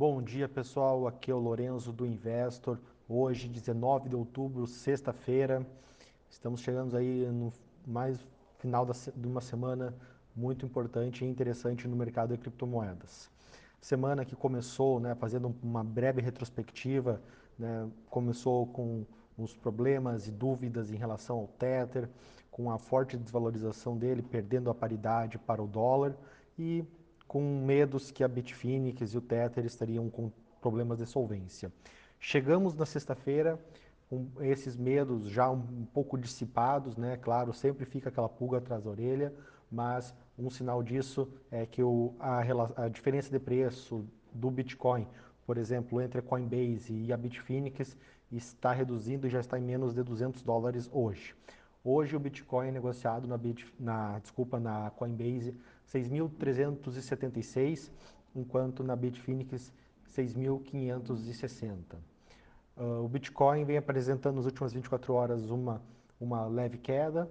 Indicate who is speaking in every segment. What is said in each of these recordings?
Speaker 1: Bom dia pessoal, aqui é o Lorenzo do Investor. Hoje, 19 de outubro, sexta-feira, estamos chegando aí no mais final da, de uma semana muito importante e interessante no mercado de criptomoedas. Semana que começou, né, fazendo uma breve retrospectiva, né, começou com os problemas e dúvidas em relação ao Tether, com a forte desvalorização dele, perdendo a paridade para o dólar e com medos que a Bitfinex e o Tether estariam com problemas de solvência. Chegamos na sexta-feira com esses medos já um, pouco dissipados, né? Claro, sempre fica aquela pulga atrás da orelha, mas um sinal disso é que o, a, a diferença de preço do Bitcoin, por exemplo, entre a Coinbase e a Bitfinex, está reduzindo e já está em menos de 200 dólares hoje. Hoje o Bitcoin é negociado na, Bit, na, desculpa, na Coinbase 6.376, enquanto na Bitfinex 6.560. Uh, o Bitcoin vem apresentando nas últimas 24 horas uma, uma leve queda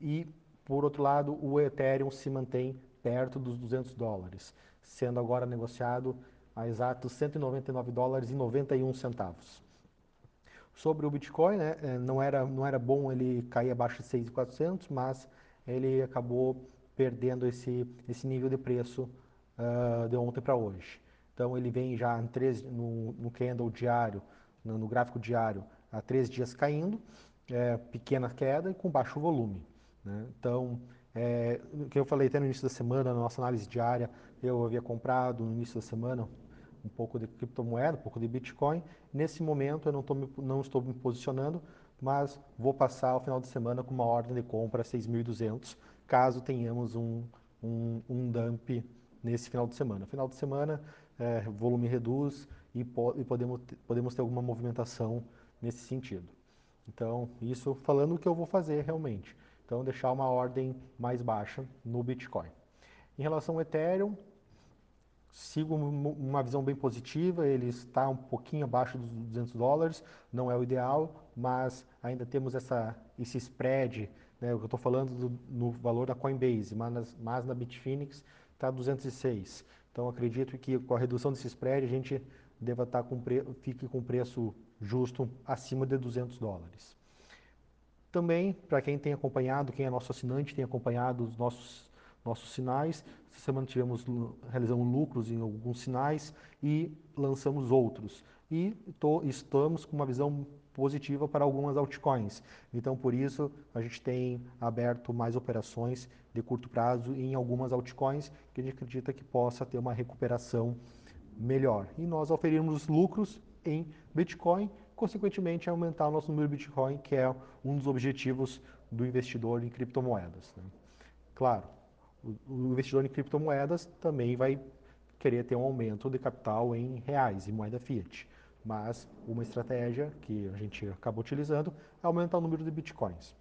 Speaker 1: e, por outro lado, o Ethereum se mantém perto dos 200 dólares, sendo agora negociado a exatos 199 dólares e 91 centavos sobre o Bitcoin, né, é, não, era, não era bom ele cair abaixo de 6.400, mas ele acabou perdendo esse, esse nível de preço uh, de ontem para hoje. Então ele vem já em três, no, no candle diário, no, no, gráfico diário, há três dias caindo, é, pequena queda e com baixo volume. Né? Então, é, o que eu falei até no início da semana, na nossa análise diária, eu havia comprado no início da semana um pouco de criptomoeda, um pouco de Bitcoin. Nesse momento eu não, me, não estou me posicionando, mas vou passar o final de semana com uma ordem de compra 6.200, caso tenhamos um, um, um dump nesse final de semana. Final de semana, é, volume reduz e, po e podemos, podemos ter alguma movimentação nesse sentido. Então, isso falando o que eu vou fazer realmente. Então, deixar uma ordem mais baixa no Bitcoin. Em relação ao Ethereum, sigo uma visão bem positiva, ele está um pouquinho abaixo dos 200 dólares, não é o ideal, mas ainda temos essa, esse spread, né, o que eu estou falando do, no valor da Coinbase, mas, mas na Bitfinex está 206. Então acredito que com a redução desse spread a gente deva estar tá com fique com preço justo acima de 200 dólares. Também, para quem tem acompanhado, quem é nosso assinante, tem acompanhado os nossos nossos sinais. Essa semana tivemos, realizamos lucros em alguns sinais e lançamos outros. E estamos com uma visão positiva para algumas altcoins. Então, por isso, a gente tem aberto mais operações de curto prazo em algumas altcoins que a gente acredita que possa ter uma recuperação melhor. E nós oferimos lucros em Bitcoin, consequentemente aumentar o nosso número de Bitcoin, que é um dos objetivos do investidor em criptomoedas. Né? Claro, o investidor em criptomoedas também vai querer ter um aumento de capital em reais, em moeda fiat. Mas uma estratégia que a gente acaba utilizando é aumentar o número de bitcoins.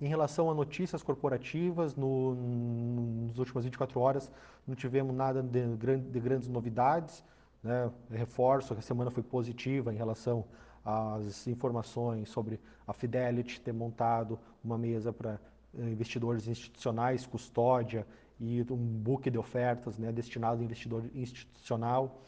Speaker 1: Em relação a notícias corporativas, no, nas últimas 24 horas não tivemos nada de, de grandes novidades. Né? Reforço que a semana foi positiva em relação às informações sobre a Fidelity ter montado uma mesa para investidores institucionais, custódia e um book de ofertas né, destinado ao investidor institucional.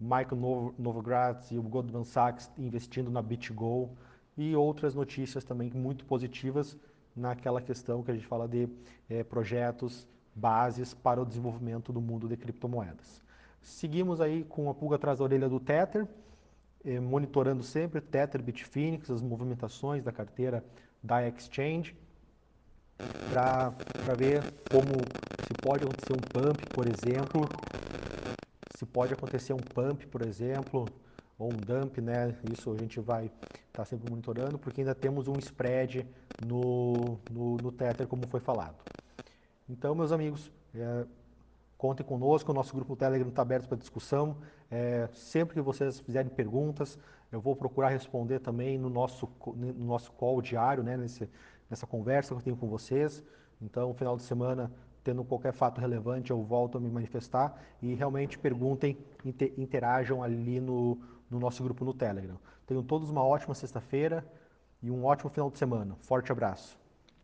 Speaker 1: Michael Novogratz e o Goldman Sachs investindo na BitGo e outras notícias também muito positivas naquela questão que a gente fala de é, projetos, bases para o desenvolvimento do mundo de criptomoedas. Seguimos aí com a pulga atrás da orelha do Tether, eh, monitorando sempre Tether, Bitfinex, as movimentações da carteira da Exchange, para ver como se pode acontecer um pump, por exemplo, se pode acontecer um pump, por exemplo, ou um dump, né? Isso a gente vai estar tá sempre monitorando, porque ainda temos um spread no, no, no Tether, como foi falado. Então, meus amigos, é, contem conosco, o nosso grupo Telegram está aberto para discussão. É, sempre que vocês fizerem perguntas, eu vou procurar responder também no nosso, no nosso call diário, né? Nesse, nessa conversa que eu tenho com vocês. Então, no final de semana, tendo qualquer fato relevante, eu volto a me manifestar e realmente perguntem, interajam ali no, no nosso grupo no Telegram. Tenham todos uma ótima sexta-feira e um ótimo final de semana. Forte abraço.